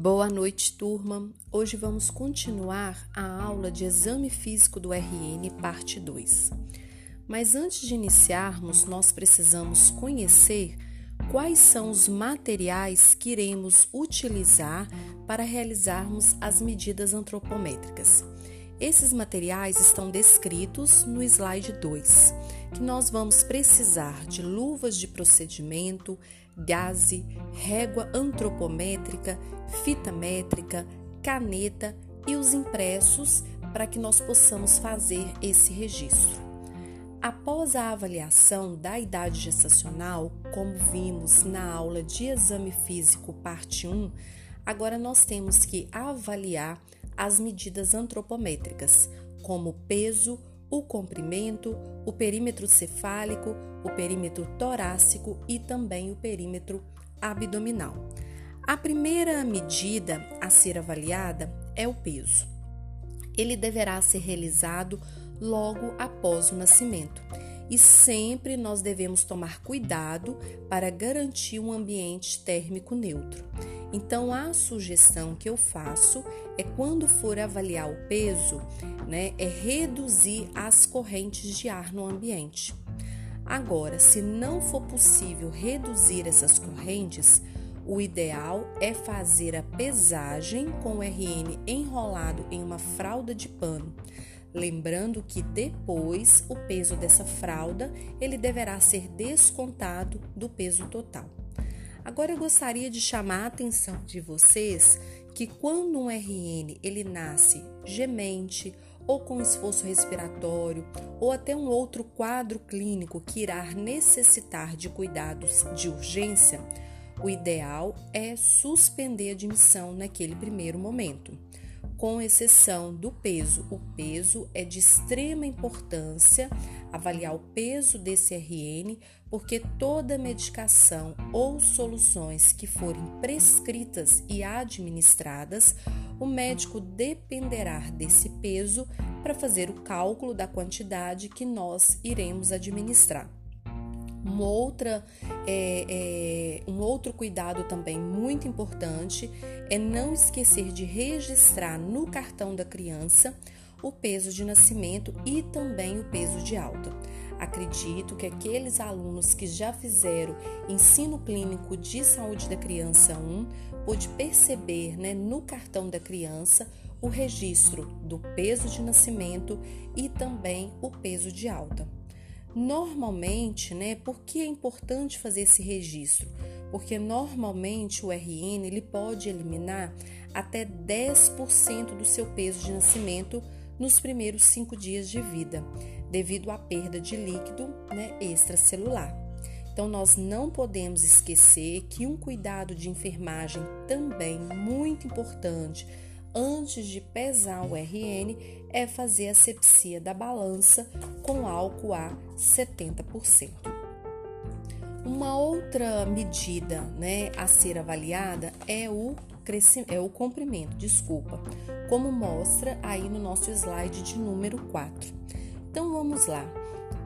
Boa noite, turma. Hoje vamos continuar a aula de Exame Físico do RN, parte 2. Mas antes de iniciarmos, nós precisamos conhecer quais são os materiais que iremos utilizar para realizarmos as medidas antropométricas. Esses materiais estão descritos no slide 2, que nós vamos precisar de luvas de procedimento, gaze, régua antropométrica, fita métrica, caneta e os impressos para que nós possamos fazer esse registro. Após a avaliação da idade gestacional, como vimos na aula de exame físico parte 1, agora nós temos que avaliar as medidas antropométricas, como o peso, o comprimento, o perímetro cefálico, o perímetro torácico e também o perímetro abdominal. A primeira medida a ser avaliada é o peso. Ele deverá ser realizado logo após o nascimento e sempre nós devemos tomar cuidado para garantir um ambiente térmico neutro. Então, a sugestão que eu faço é quando for avaliar o peso, né, é reduzir as correntes de ar no ambiente. Agora, se não for possível reduzir essas correntes, o ideal é fazer a pesagem com o RN enrolado em uma fralda de pano. Lembrando que depois o peso dessa fralda ele deverá ser descontado do peso total. Agora eu gostaria de chamar a atenção de vocês que quando um RN ele nasce gemente ou com esforço respiratório ou até um outro quadro clínico que irá necessitar de cuidados de urgência, o ideal é suspender a admissão naquele primeiro momento com exceção do peso. O peso é de extrema importância avaliar o peso desse RN, porque toda medicação ou soluções que forem prescritas e administradas, o médico dependerá desse peso para fazer o cálculo da quantidade que nós iremos administrar. Uma outra, é, é, um outro cuidado também muito importante é não esquecer de registrar no cartão da criança o peso de nascimento e também o peso de alta. Acredito que aqueles alunos que já fizeram ensino clínico de saúde da criança 1 pôde perceber né, no cartão da criança o registro do peso de nascimento e também o peso de alta. Normalmente, né, por que é importante fazer esse registro? Porque normalmente o RN ele pode eliminar até 10% do seu peso de nascimento nos primeiros cinco dias de vida, devido à perda de líquido né, extracelular. Então, nós não podemos esquecer que um cuidado de enfermagem também muito importante antes de pesar o RN é fazer a sepsia da balança com álcool a 70%. Uma outra medida né, a ser avaliada é o, é o comprimento, desculpa, como mostra aí no nosso slide de número 4. Então vamos lá.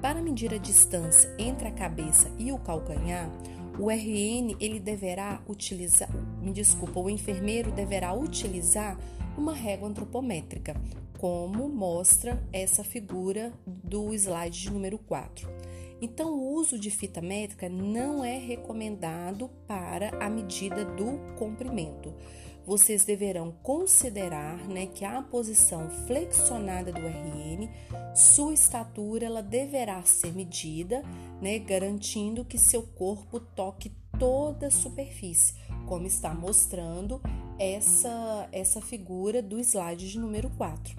Para medir a distância entre a cabeça e o calcanhar, o RN ele deverá utilizar, me desculpa, o enfermeiro deverá utilizar uma régua antropométrica, como mostra essa figura do slide de número 4. Então, o uso de fita métrica não é recomendado para a medida do comprimento. Vocês deverão considerar né, que a posição flexionada do RN, sua estatura, ela deverá ser medida, né, garantindo que seu corpo toque toda a superfície, como está mostrando essa, essa figura do slide de número 4.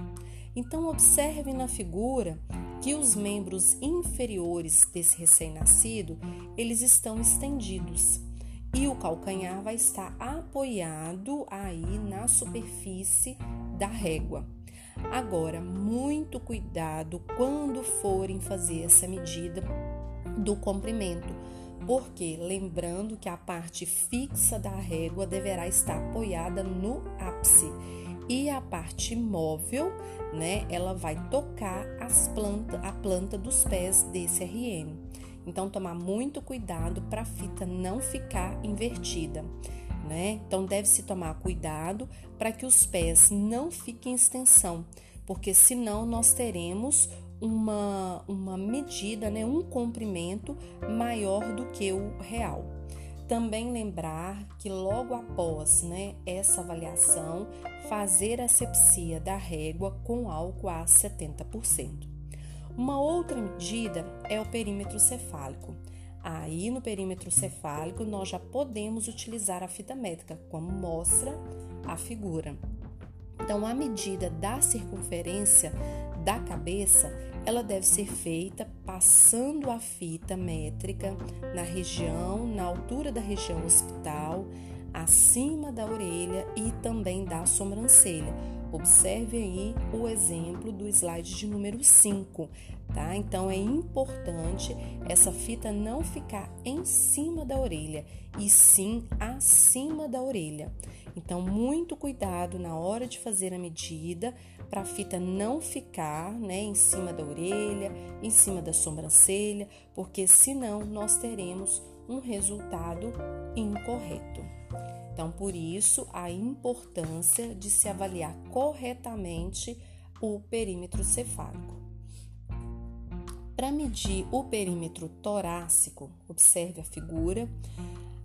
Então, observe na figura que os membros inferiores desse recém-nascido, eles estão estendidos e o calcanhar vai estar apoiado aí na superfície da régua. Agora, muito cuidado quando forem fazer essa medida do comprimento, porque lembrando que a parte fixa da régua deverá estar apoiada no ápice e a parte móvel, né, ela vai tocar as plantas, a planta dos pés desse RN. Então tomar muito cuidado para a fita não ficar invertida. né? Então deve-se tomar cuidado para que os pés não fiquem em extensão, porque senão nós teremos uma, uma medida, né, um comprimento maior do que o real. Também lembrar que logo após né, essa avaliação, fazer a asepsia da régua com álcool a 70%. Uma outra medida é o perímetro cefálico. Aí no perímetro cefálico nós já podemos utilizar a fita métrica, como mostra a figura. Então a medida da circunferência da cabeça, ela deve ser feita passando a fita métrica na região, na altura da região hospital, acima da orelha e também da sobrancelha. Observe aí o exemplo do slide de número 5, tá? Então é importante essa fita não ficar em cima da orelha, e sim acima da orelha. Então, muito cuidado na hora de fazer a medida para a fita não ficar né, em cima da orelha, em cima da sobrancelha, porque senão nós teremos um resultado incorreto. Então, por isso, a importância de se avaliar corretamente o perímetro cefálico. Para medir o perímetro torácico, observe a figura.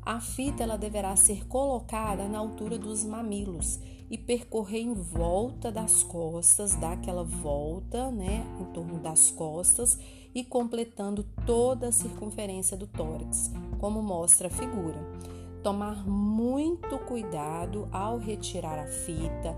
A fita ela deverá ser colocada na altura dos mamilos e percorrer em volta das costas, dar aquela volta, né, em torno das costas e completando toda a circunferência do tórax, como mostra a figura. Tomar muito cuidado ao retirar a fita.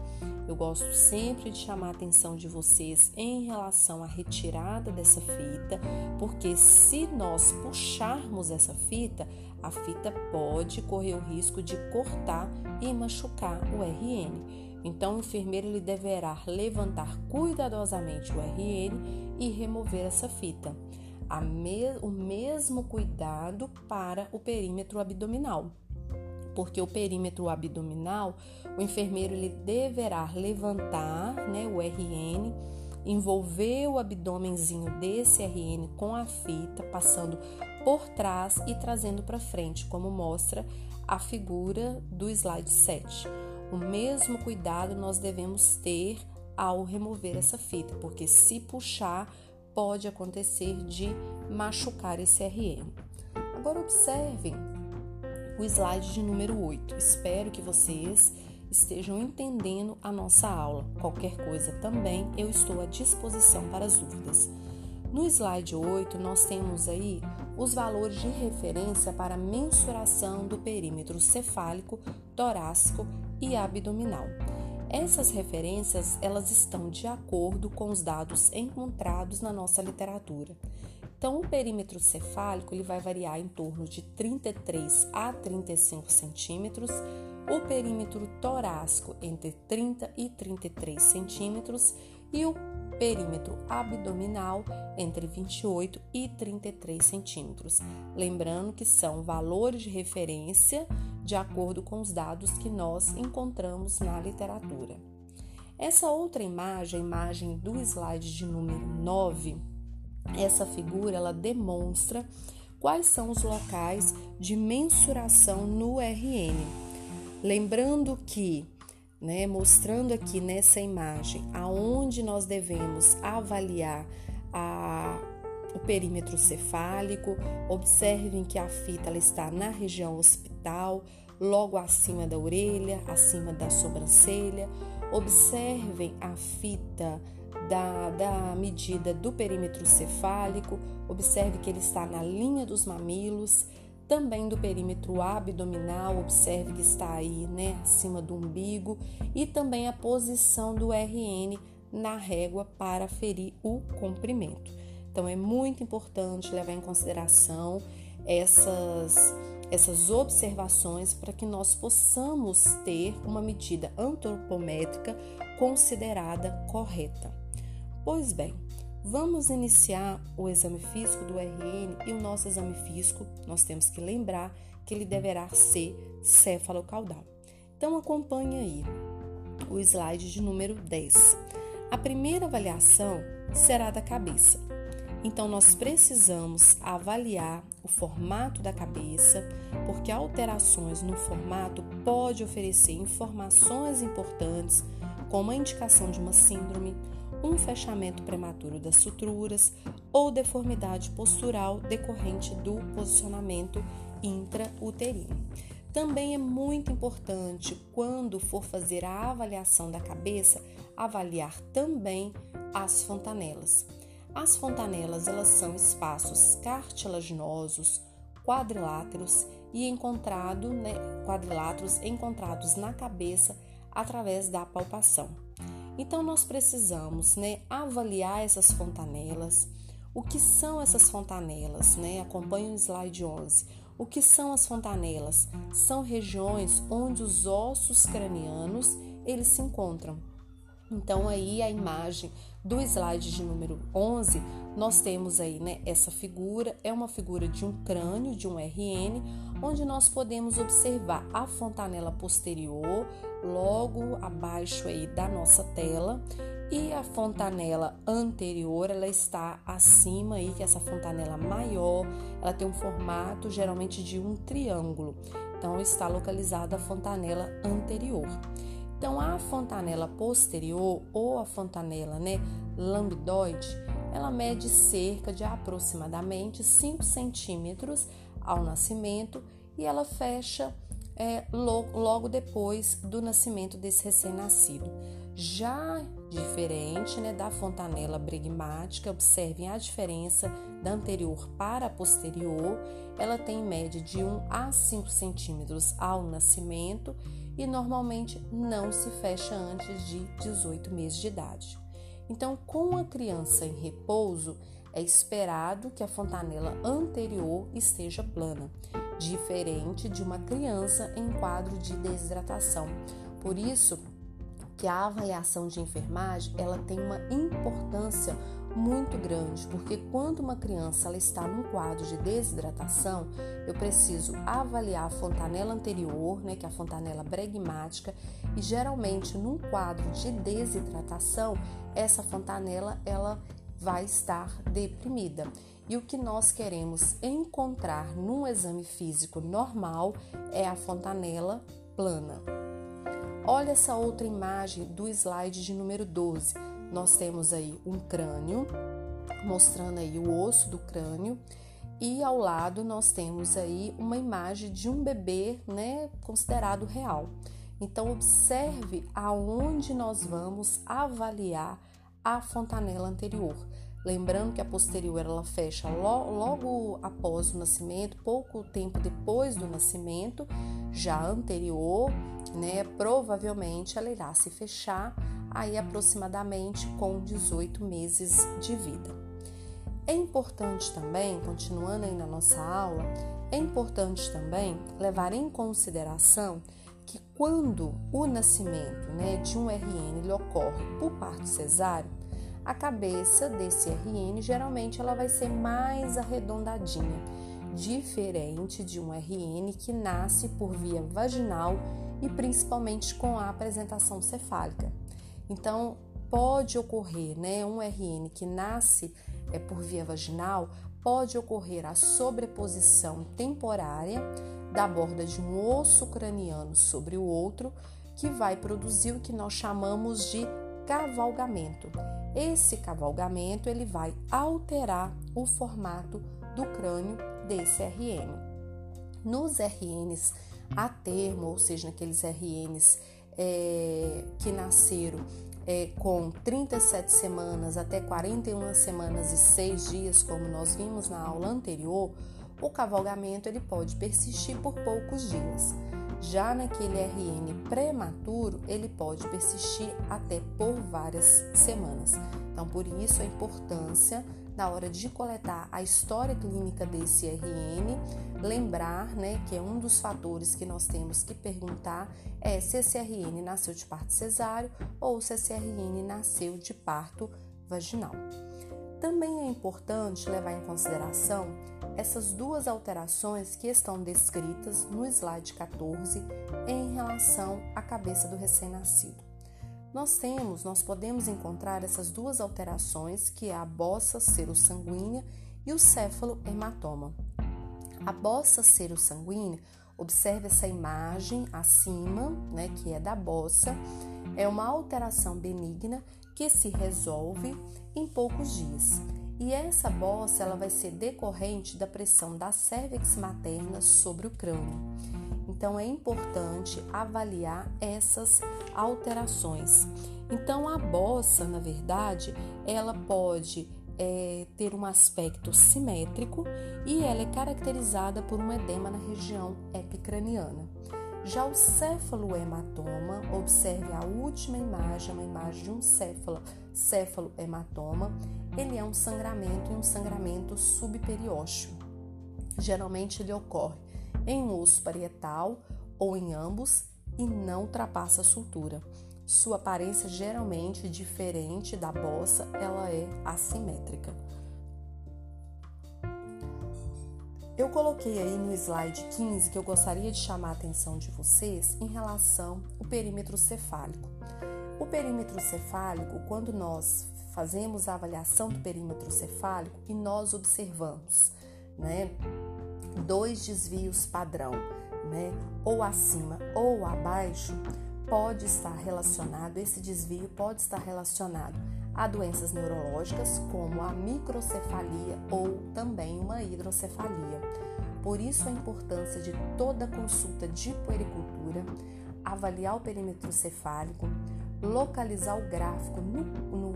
Eu gosto sempre de chamar a atenção de vocês em relação à retirada dessa fita, porque se nós puxarmos essa fita, a fita pode correr o risco de cortar e machucar o RN. Então, o enfermeiro ele deverá levantar cuidadosamente o RN e remover essa fita. Me o mesmo cuidado para o perímetro abdominal, porque o perímetro abdominal, o enfermeiro ele deverá levantar né, o RN, envolver o abdômenzinho desse RN com a fita, passando por trás e trazendo para frente, como mostra a figura do slide 7. O mesmo cuidado nós devemos ter ao remover essa fita, porque se puxar, pode acontecer de machucar esse RN. Agora observem o slide de número 8. Espero que vocês estejam entendendo a nossa aula. Qualquer coisa também eu estou à disposição para as dúvidas. No slide 8, nós temos aí os valores de referência para mensuração do perímetro cefálico, torácico e abdominal. Essas referências, elas estão de acordo com os dados encontrados na nossa literatura. Então, o perímetro cefálico ele vai variar em torno de 33 a 35 centímetros, o perímetro torácico entre 30 e 33 centímetros e o perímetro abdominal entre 28 e 33 centímetros. Lembrando que são valores de referência de acordo com os dados que nós encontramos na literatura. Essa outra imagem, a imagem do slide de número 9, essa figura ela demonstra quais são os locais de mensuração no RN. Lembrando que né, mostrando aqui nessa imagem aonde nós devemos avaliar a, o perímetro cefálico. Observem que a fita ela está na região hospital, logo acima da orelha, acima da sobrancelha. Observem a fita da, da medida do perímetro cefálico. Observe que ele está na linha dos mamilos também do perímetro abdominal, observe que está aí, né, acima do umbigo, e também a posição do RN na régua para ferir o comprimento. Então é muito importante levar em consideração essas essas observações para que nós possamos ter uma medida antropométrica considerada correta. Pois bem, Vamos iniciar o exame físico do RN e o nosso exame físico, nós temos que lembrar que ele deverá ser céfalo-caudal. Então acompanhe aí o slide de número 10. A primeira avaliação será da cabeça. Então, nós precisamos avaliar o formato da cabeça, porque alterações no formato pode oferecer informações importantes, como a indicação de uma síndrome, um fechamento prematuro das suturas ou deformidade postural decorrente do posicionamento intrauterino. Também é muito importante, quando for fazer a avaliação da cabeça, avaliar também as fontanelas. As fontanelas elas são espaços cartilaginosos, quadriláteros e encontrado, né, quadriláteros encontrados na cabeça através da palpação. Então nós precisamos, né, avaliar essas fontanelas. O que são essas fontanelas, né? Acompanhe o slide 11. O que são as fontanelas? São regiões onde os ossos cranianos eles se encontram. Então aí a imagem do slide de número 11, nós temos aí, né, essa figura, é uma figura de um crânio, de um RN, onde nós podemos observar a fontanela posterior, logo abaixo aí da nossa tela, e a fontanela anterior, ela está acima aí, que é essa fontanela maior, ela tem um formato geralmente de um triângulo. Então está localizada a fontanela anterior. Então, a fontanela posterior ou a fontanela né, lambidoide, ela mede cerca de aproximadamente 5 centímetros ao nascimento e ela fecha é, logo, logo depois do nascimento desse recém-nascido. Já diferente né, da fontanela bregmática, observem a diferença da anterior para a posterior. Ela tem em média de 1 a 5 centímetros ao nascimento e normalmente não se fecha antes de 18 meses de idade. Então, com a criança em repouso, é esperado que a fontanela anterior esteja plana, diferente de uma criança em quadro de desidratação. Por isso, que a avaliação de enfermagem ela tem uma importância muito grande, porque quando uma criança ela está num quadro de desidratação, eu preciso avaliar a fontanela anterior, né, que é a fontanela bregmática, e geralmente num quadro de desidratação, essa fontanela ela vai estar deprimida. E o que nós queremos encontrar num exame físico normal é a fontanela plana. Olha essa outra imagem do slide de número 12 nós temos aí um crânio, mostrando aí o osso do crânio, e ao lado nós temos aí uma imagem de um bebê, né, considerado real. Então observe aonde nós vamos avaliar a fontanela anterior. Lembrando que a posterior ela fecha logo após o nascimento, pouco tempo depois do nascimento, já anterior, né, provavelmente ela irá se fechar aí aproximadamente com 18 meses de vida. É importante também, continuando aí na nossa aula, é importante também levar em consideração que quando o nascimento né, de um RN ocorre por parto cesáreo, a cabeça desse RN geralmente ela vai ser mais arredondadinha, diferente de um RN que nasce por via vaginal e principalmente com a apresentação cefálica. Então, pode ocorrer, né, um RN que nasce é, por via vaginal, pode ocorrer a sobreposição temporária da borda de um osso craniano sobre o outro, que vai produzir o que nós chamamos de cavalgamento. Esse cavalgamento ele vai alterar o formato do crânio desse RN. Nos RNs a termo, ou seja, naqueles RNs é, que nasceram é, com 37 semanas até 41 semanas e 6 dias, como nós vimos na aula anterior, o cavalgamento ele pode persistir por poucos dias. Já naquele RN prematuro, ele pode persistir até por várias semanas. Então, por isso a importância na hora de coletar a história clínica desse RN, lembrar, né, que é um dos fatores que nós temos que perguntar é se esse RN nasceu de parto cesáreo ou se esse RN nasceu de parto vaginal. Também é importante levar em consideração essas duas alterações que estão descritas no slide 14 em relação à cabeça do recém-nascido. nós temos, nós podemos encontrar essas duas alterações, que é a bossa serossanguínea e o céfalo-hematoma. A bossa serossanguínea, observe essa imagem acima, né, que é da bossa, é uma alteração benigna que se resolve em poucos dias. E essa bossa ela vai ser decorrente da pressão da cervix materna sobre o crânio. Então é importante avaliar essas alterações. Então a bossa, na verdade, ela pode é, ter um aspecto simétrico e ela é caracterizada por um edema na região epicraniana. Já o céfalo-hematoma, observe a última imagem, uma imagem de um céfalo, céfalo-hematoma, ele é um sangramento e um sangramento subperiósteo. Geralmente ele ocorre em um osso parietal ou em ambos e não ultrapassa a sutura. Sua aparência geralmente diferente da bossa, ela é assimétrica. Eu coloquei aí no slide 15 que eu gostaria de chamar a atenção de vocês em relação ao perímetro cefálico. O perímetro cefálico, quando nós fazemos a avaliação do perímetro cefálico e nós observamos, né, dois desvios padrão, né, ou acima ou abaixo, pode estar relacionado, esse desvio pode estar relacionado a doenças neurológicas como a microcefalia ou também uma hidrocefalia. Por isso a importância de toda consulta de puericultura, avaliar o perímetro cefálico, localizar o gráfico no, no,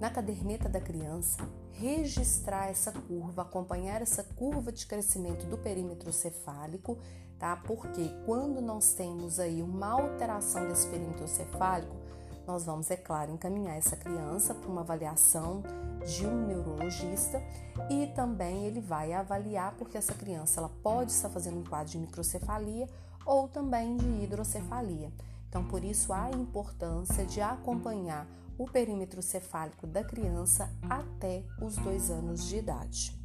na caderneta da criança, registrar essa curva, acompanhar essa curva de crescimento do perímetro cefálico, tá? Porque quando nós temos aí uma alteração desse perímetro cefálico, nós vamos, é claro, encaminhar essa criança para uma avaliação de um neurologista e também ele vai avaliar porque essa criança ela pode estar fazendo um quadro de microcefalia ou também de hidrocefalia. Então, por isso a importância de acompanhar o perímetro cefálico da criança até os dois anos de idade.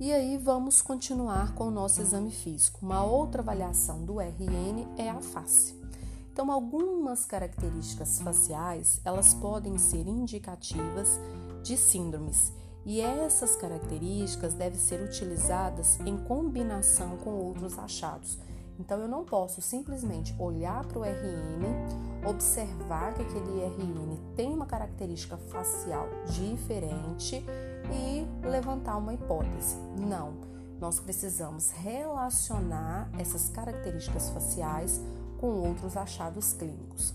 E aí vamos continuar com o nosso exame físico. Uma outra avaliação do RN é a face. Então, algumas características faciais, elas podem ser indicativas de síndromes, e essas características devem ser utilizadas em combinação com outros achados. Então, eu não posso simplesmente olhar para o RN, observar que aquele RN tem uma característica facial diferente e levantar uma hipótese. Não, nós precisamos relacionar essas características faciais com outros achados clínicos.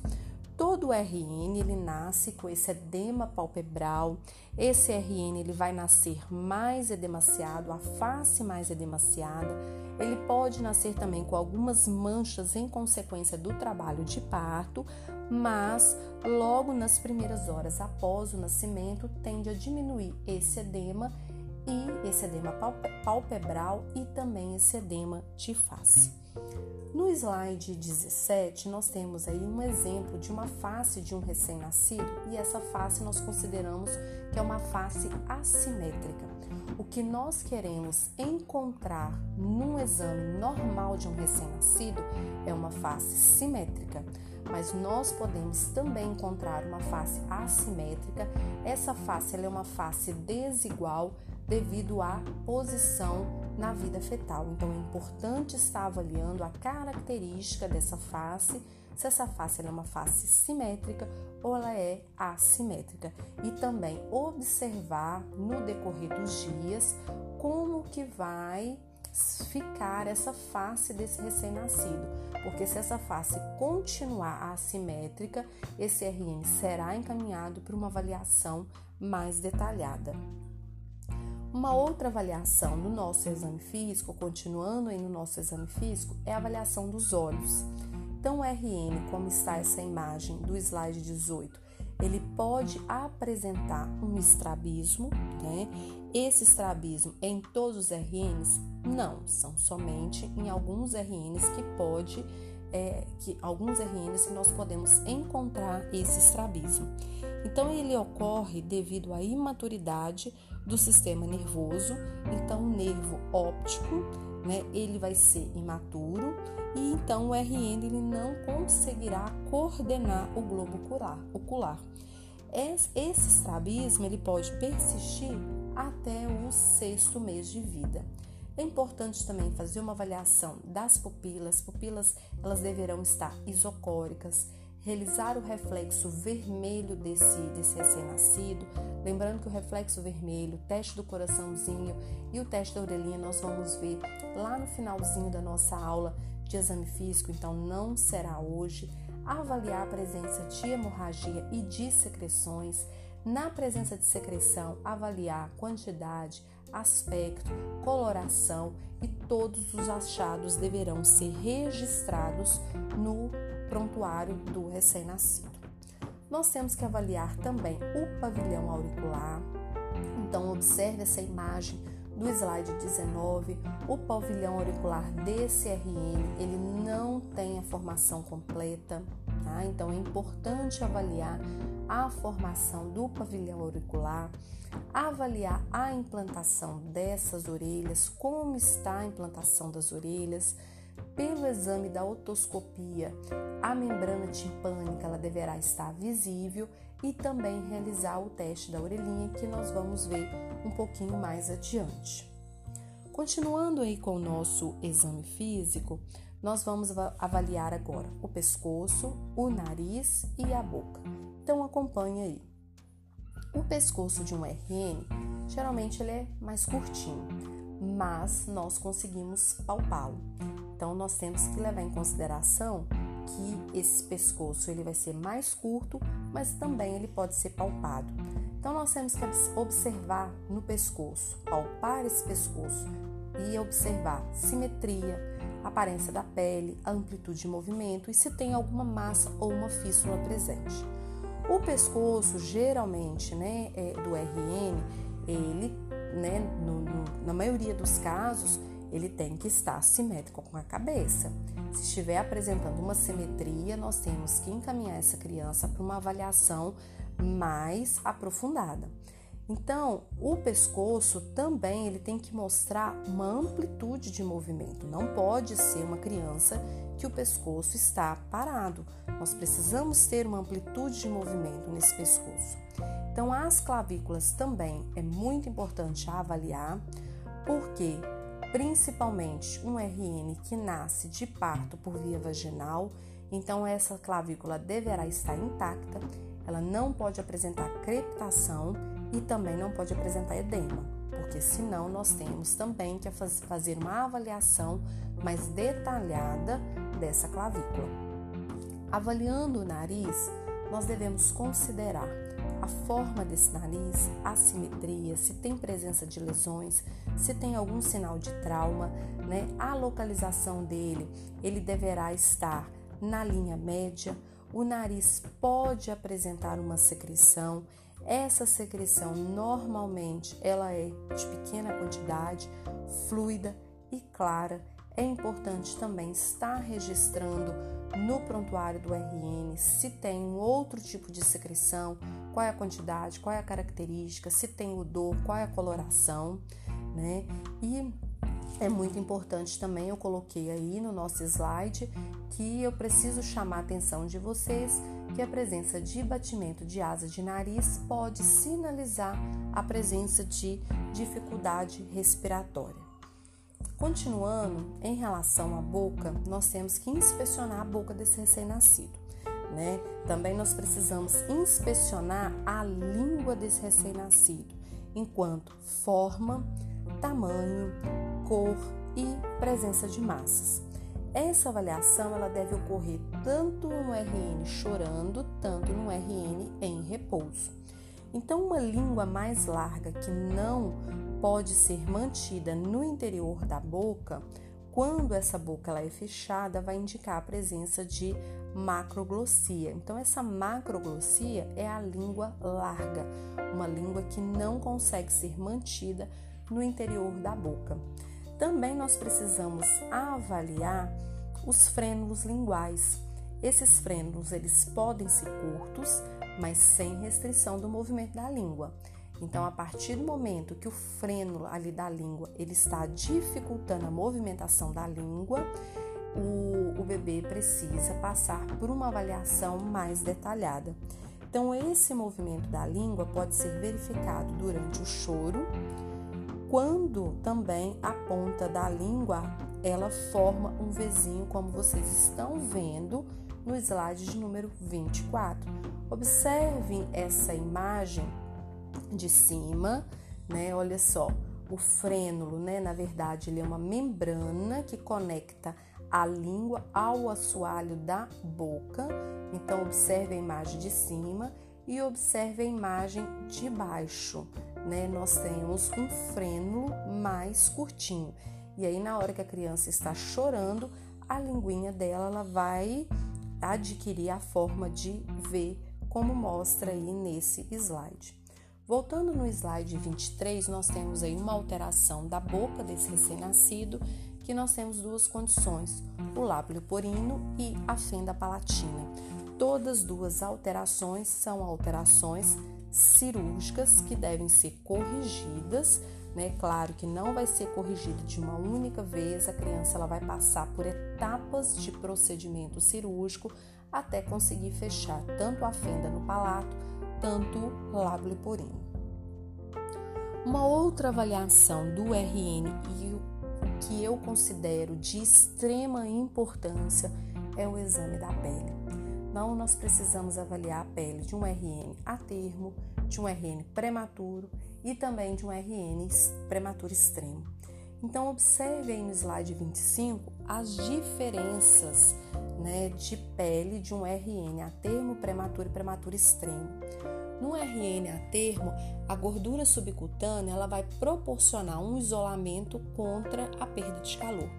Todo RN ele nasce com esse edema palpebral. Esse RN ele vai nascer mais edemaciado, a face mais edemaciada. Ele pode nascer também com algumas manchas em consequência do trabalho de parto, mas logo nas primeiras horas após o nascimento tende a diminuir esse edema e esse edema palpebral e também esse edema de face. No slide 17, nós temos aí um exemplo de uma face de um recém-nascido e essa face nós consideramos que é uma face assimétrica. O que nós queremos encontrar num exame normal de um recém-nascido é uma face simétrica, mas nós podemos também encontrar uma face assimétrica. Essa face é uma face desigual devido à posição na vida fetal. Então é importante estar avaliando a característica dessa face, se essa face é uma face simétrica ou ela é assimétrica. E também observar no decorrer dos dias como que vai ficar essa face desse recém-nascido, porque se essa face continuar assimétrica, esse RN será encaminhado para uma avaliação mais detalhada. Uma outra avaliação no nosso exame físico, continuando aí no nosso exame físico, é a avaliação dos olhos. Então, o RN, como está essa imagem do slide 18, ele pode apresentar um estrabismo, né? Esse estrabismo é em todos os RNs? Não, são somente em alguns RNs que pode, é, que alguns RNs que nós podemos encontrar esse estrabismo. Então, ele ocorre devido à imaturidade do sistema nervoso. Então, o nervo óptico né, ele vai ser imaturo e então o RN ele não conseguirá coordenar o globo ocular. Esse estrabismo ele pode persistir até o sexto mês de vida. É importante também fazer uma avaliação das pupilas. Pupilas elas deverão estar isocóricas, realizar o reflexo vermelho desse, desse recém-nascido. Lembrando que o reflexo vermelho, o teste do coraçãozinho e o teste da orelhinha nós vamos ver lá no finalzinho da nossa aula de exame físico, então não será hoje. Avaliar a presença de hemorragia e de secreções. Na presença de secreção, avaliar quantidade, aspecto, coloração e todos os achados deverão ser registrados no prontuário do recém-nascido. Nós temos que avaliar também o pavilhão auricular. Então, observe essa imagem do slide 19. O pavilhão auricular desse RN, ele não tem a formação completa, tá? Então, é importante avaliar a formação do pavilhão auricular, avaliar a implantação dessas orelhas, como está a implantação das orelhas, pelo exame da otoscopia, a membrana timpânica ela deverá estar visível e também realizar o teste da orelhinha que nós vamos ver um pouquinho mais adiante. Continuando aí com o nosso exame físico, nós vamos avaliar agora o pescoço, o nariz e a boca. Então acompanhe aí. O pescoço de um RN, geralmente ele é mais curtinho, mas nós conseguimos palpá-lo. Então nós temos que levar em consideração que esse pescoço ele vai ser mais curto, mas também ele pode ser palpado. Então nós temos que observar no pescoço, palpar esse pescoço e observar simetria, aparência da pele, amplitude de movimento e se tem alguma massa ou uma fístula presente. O pescoço, geralmente, né, é, do RN, ele, né, no, no, na maioria dos casos, ele tem que estar simétrico com a cabeça. Se estiver apresentando uma simetria, nós temos que encaminhar essa criança para uma avaliação mais aprofundada. Então, o pescoço também ele tem que mostrar uma amplitude de movimento. Não pode ser uma criança que o pescoço está parado. Nós precisamos ter uma amplitude de movimento nesse pescoço. Então, as clavículas também é muito importante avaliar, porque principalmente um RN que nasce de parto por via vaginal, então essa clavícula deverá estar intacta, ela não pode apresentar crepitação e também não pode apresentar edema, porque senão nós temos também que fazer uma avaliação mais detalhada dessa clavícula. Avaliando o nariz, nós devemos considerar a forma desse nariz, a simetria, se tem presença de lesões, se tem algum sinal de trauma, né? A localização dele, ele deverá estar na linha média. O nariz pode apresentar uma secreção. Essa secreção normalmente ela é de pequena quantidade, fluida e clara. É importante também estar registrando no prontuário do RN se tem um outro tipo de secreção, qual é a quantidade, qual é a característica, se tem odor, qual é a coloração, né? E é muito importante também, eu coloquei aí no nosso slide que eu preciso chamar a atenção de vocês que a presença de batimento de asa de nariz pode sinalizar a presença de dificuldade respiratória. Continuando, em relação à boca, nós temos que inspecionar a boca desse recém-nascido. Né? Também nós precisamos inspecionar a língua desse recém-nascido, enquanto forma, tamanho, cor e presença de massas. Essa avaliação ela deve ocorrer tanto no RN chorando, tanto no RN em repouso. Então, uma língua mais larga que não pode ser mantida no interior da boca, quando essa boca ela é fechada, vai indicar a presença de macroglossia. Então, essa macroglossia é a língua larga, uma língua que não consegue ser mantida no interior da boca. Também nós precisamos avaliar os frênulos linguais. Esses frênulos eles podem ser curtos, mas sem restrição do movimento da língua. Então, a partir do momento que o freno ali da língua ele está dificultando a movimentação da língua, o, o bebê precisa passar por uma avaliação mais detalhada. Então, esse movimento da língua pode ser verificado durante o choro, quando também a ponta da língua ela forma um Vzinho, como vocês estão vendo no slide de número 24. Observem essa imagem de cima, né? Olha só, o frênulo, né? Na verdade, ele é uma membrana que conecta a língua ao assoalho da boca. Então, observe a imagem de cima e observe a imagem de baixo. Né? Nós temos um frênulo mais curtinho. E aí, na hora que a criança está chorando, a linguinha dela ela vai adquirir a forma de V, como mostra aí nesse slide. Voltando no slide 23, nós temos aí uma alteração da boca desse recém-nascido que nós temos duas condições, o lábio leporino e a fenda palatina. Todas duas alterações são alterações cirúrgicas que devem ser corrigidas, né? Claro que não vai ser corrigida de uma única vez, a criança ela vai passar por etapas de procedimento cirúrgico até conseguir fechar tanto a fenda no palato, tanto o lábio leporino. Uma outra avaliação do RN e o que eu considero de extrema importância é o exame da pele. Não, nós precisamos avaliar a pele de um RN a termo, de um RN prematuro e também de um RN prematuro extremo. Então, observe aí no slide 25 as diferenças né, de pele de um RN a termo, prematuro e prematuro extremo. No RN a termo, a gordura subcutânea ela vai proporcionar um isolamento contra a perda de calor.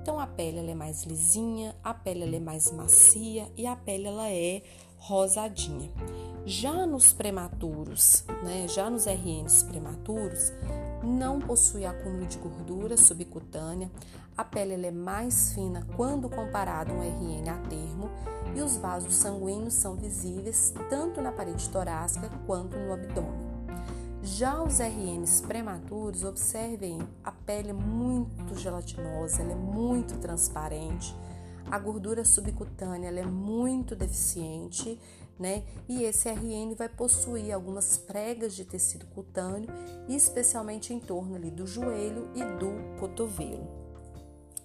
Então a pele ela é mais lisinha, a pele ela é mais macia e a pele ela é rosadinha. Já nos prematuros, né, já nos RNs prematuros, não possui acúmulo de gordura subcutânea, a pele é mais fina quando comparado a um RN a termo e os vasos sanguíneos são visíveis tanto na parede torácica quanto no abdômen. Já os RNs prematuros, observem, a pele é muito gelatinosa, ela é muito transparente, a gordura subcutânea é muito deficiente, né? E esse RN vai possuir algumas pregas de tecido cutâneo, especialmente em torno ali do joelho e do cotovelo.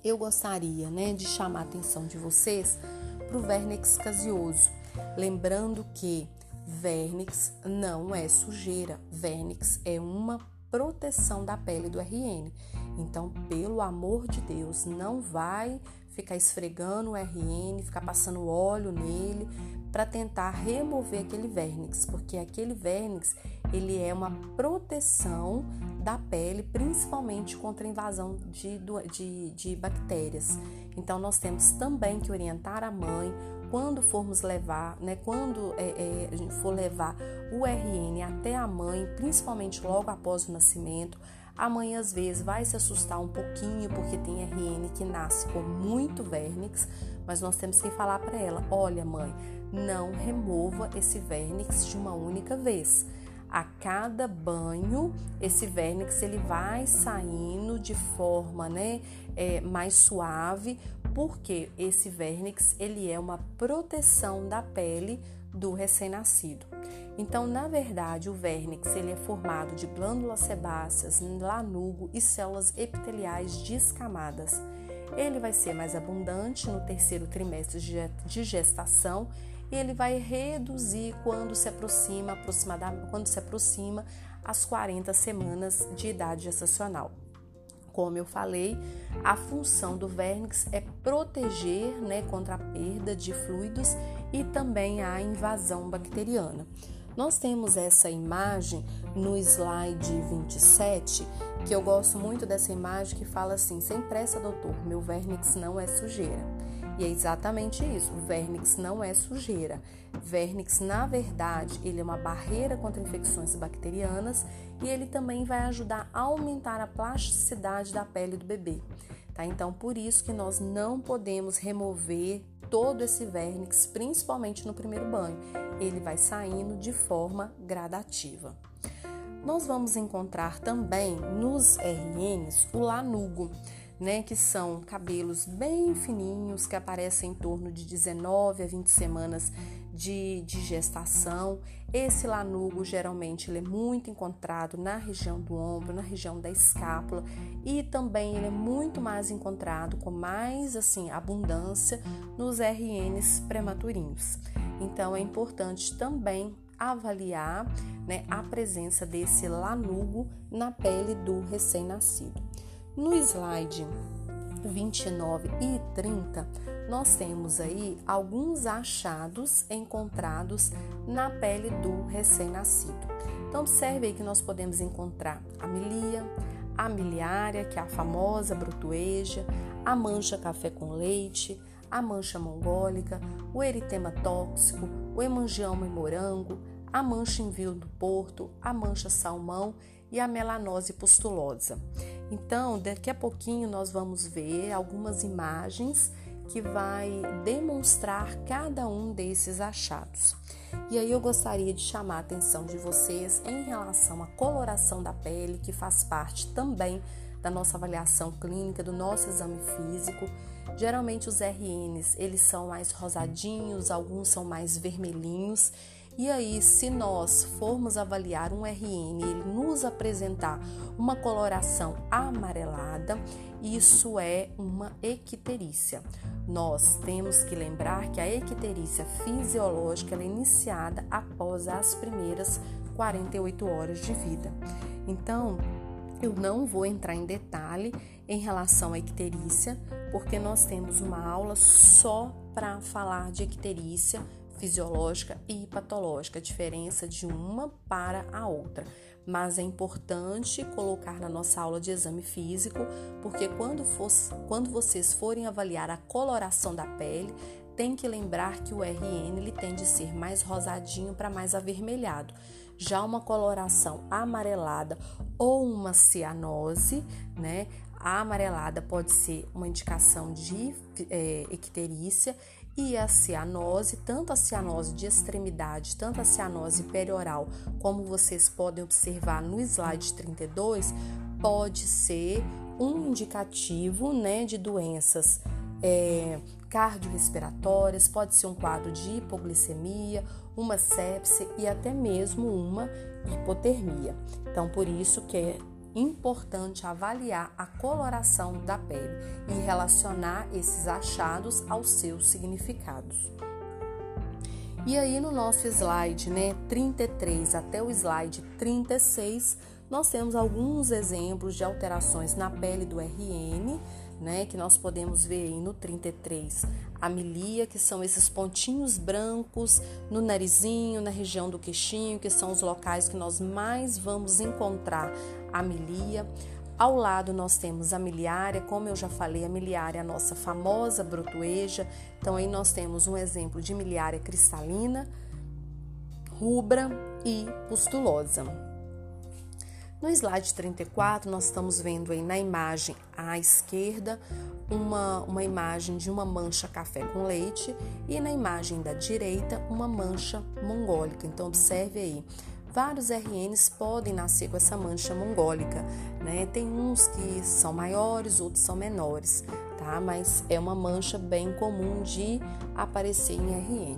Eu gostaria, né, de chamar a atenção de vocês para o vernix caseoso. Lembrando que vernix não é sujeira, vernix é uma proteção da pele do RN. Então, pelo amor de Deus, não vai ficar esfregando o RN, ficar passando óleo nele para tentar remover aquele vernix, porque aquele vernix ele é uma proteção da pele, principalmente contra a invasão de, de, de bactérias. Então, nós temos também que orientar a mãe quando formos levar, né, quando é, é, for levar o RN até a mãe, principalmente logo após o nascimento, a mãe às vezes vai se assustar um pouquinho porque tem RN que nasce com muito vernix, mas nós temos que falar para ela: olha, mãe, não remova esse vernix de uma única vez. A cada banho, esse vernix ele vai saindo de forma né, é, mais suave, porque esse vernix ele é uma proteção da pele do recém-nascido. Então, na verdade, o vernix ele é formado de glândulas sebáceas, lanugo e células epiteliais descamadas. Ele vai ser mais abundante no terceiro trimestre de gestação e ele vai reduzir quando se aproxima, aproximadamente, quando se aproxima as 40 semanas de idade gestacional. Como eu falei, a função do vernix é proteger né, contra a perda de fluidos e também a invasão bacteriana. Nós temos essa imagem no slide 27, que eu gosto muito dessa imagem que fala assim: sem pressa, doutor, meu vernix não é sujeira. E é exatamente isso. O vernix não é sujeira. Vernix, na verdade, ele é uma barreira contra infecções bacterianas e ele também vai ajudar a aumentar a plasticidade da pele do bebê. Tá? Então, por isso que nós não podemos remover todo esse vernix, principalmente no primeiro banho. Ele vai saindo de forma gradativa. Nós vamos encontrar também nos RNs o lanugo, né, que são cabelos bem fininhos que aparecem em torno de 19 a 20 semanas de, de gestação. Esse lanugo geralmente ele é muito encontrado na região do ombro, na região da escápula e também ele é muito mais encontrado com mais assim abundância nos RNs prematurinhos. Então é importante também avaliar né, a presença desse lanugo na pele do recém-nascido. No slide 29 e 30, nós temos aí alguns achados encontrados na pele do recém-nascido. Então, observe aí que nós podemos encontrar a milia, a miliária, que é a famosa brotueja, a mancha café com leite, a mancha mongólica, o eritema tóxico, o hemangioma em morango, a mancha em vil do porto, a mancha salmão e a melanose pustulosa. Então, daqui a pouquinho nós vamos ver algumas imagens que vai demonstrar cada um desses achados. E aí eu gostaria de chamar a atenção de vocês em relação à coloração da pele, que faz parte também da nossa avaliação clínica, do nosso exame físico. Geralmente os RNs, eles são mais rosadinhos, alguns são mais vermelhinhos e aí, se nós formos avaliar um RN, ele nos apresentar uma coloração amarelada, isso é uma ecterícia. Nós temos que lembrar que a ecterícia fisiológica é iniciada após as primeiras 48 horas de vida. Então, eu não vou entrar em detalhe em relação à icterícia, porque nós temos uma aula só para falar de icterícia fisiológica e patológica, a diferença de uma para a outra. Mas é importante colocar na nossa aula de exame físico, porque quando, for, quando vocês forem avaliar a coloração da pele, tem que lembrar que o RN ele tende a ser mais rosadinho para mais avermelhado. Já uma coloração amarelada ou uma cianose, né? A amarelada pode ser uma indicação de é, icterícia e a cianose, tanto a cianose de extremidade, tanto a cianose perioral, como vocês podem observar no slide 32, pode ser um indicativo né, de doenças é, cardiorrespiratórias, pode ser um quadro de hipoglicemia, uma sepse e até mesmo uma hipotermia. Então, por isso que é importante avaliar a coloração da pele e relacionar esses achados aos seus significados. E aí no nosso slide, né, 33 até o slide 36, nós temos alguns exemplos de alterações na pele do RN, né, que nós podemos ver aí no 33, a milia, que são esses pontinhos brancos no narizinho, na região do queixinho, que são os locais que nós mais vamos encontrar a milia. Ao lado nós temos a miliária, como eu já falei, a miliária é a nossa famosa brotueja. Então aí nós temos um exemplo de miliária cristalina, rubra e pustulosa. No slide 34, nós estamos vendo aí na imagem à esquerda uma, uma imagem de uma mancha café com leite e na imagem da direita uma mancha mongólica. Então, observe aí. Vários RNs podem nascer com essa mancha mongólica, né? Tem uns que são maiores, outros são menores, tá? Mas é uma mancha bem comum de aparecer em RN.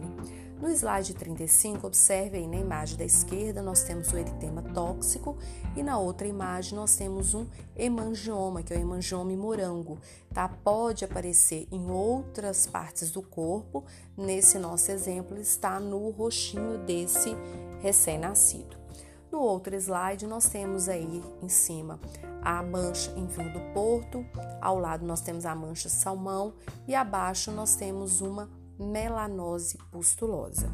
No slide 35, observe aí na imagem da esquerda, nós temos o eritema tóxico e na outra imagem nós temos um hemangioma, que é o hemangioma morango, tá? Pode aparecer em outras partes do corpo, nesse nosso exemplo está no roxinho desse recém-nascido. No outro slide, nós temos aí em cima a mancha em vinho do porto, ao lado nós temos a mancha salmão e abaixo nós temos uma melanose pustulosa.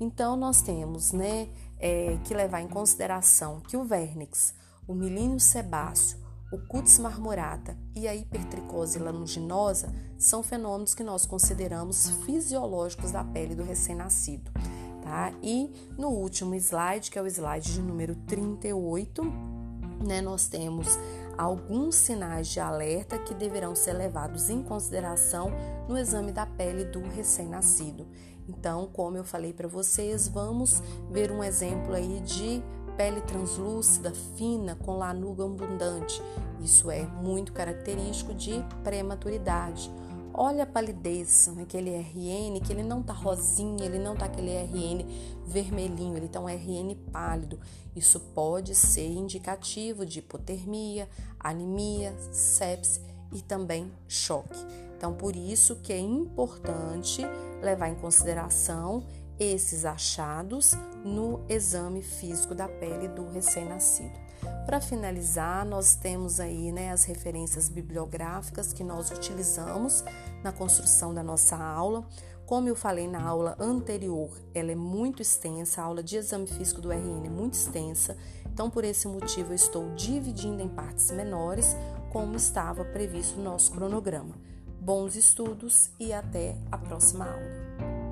Então, nós temos né, é, que levar em consideração que o vernix, o milínio sebáceo, o cutis marmorata e a hipertricose lanuginosa são fenômenos que nós consideramos fisiológicos da pele do recém-nascido. Tá? E no último slide, que é o slide de número 38, né, nós temos alguns sinais de alerta que deverão ser levados em consideração no exame da pele do recém-nascido. Então, como eu falei para vocês, vamos ver um exemplo aí de pele translúcida, fina, com lanuga abundante. Isso é muito característico de prematuridade. Olha a palidez naquele RN, que ele não tá rosinha, ele não tá aquele RN vermelhinho, ele tá um RN pálido. Isso pode ser indicativo de hipotermia, anemia, sepse e também choque. Então, por isso que é importante levar em consideração esses achados no exame físico da pele do recém-nascido. Para finalizar, nós temos aí né, as referências bibliográficas que nós utilizamos na construção da nossa aula. Como eu falei na aula anterior, ela é muito extensa, a aula de exame físico do RN é muito extensa, então por esse motivo eu estou dividindo em partes menores, como estava previsto no nosso cronograma. Bons estudos e até a próxima aula.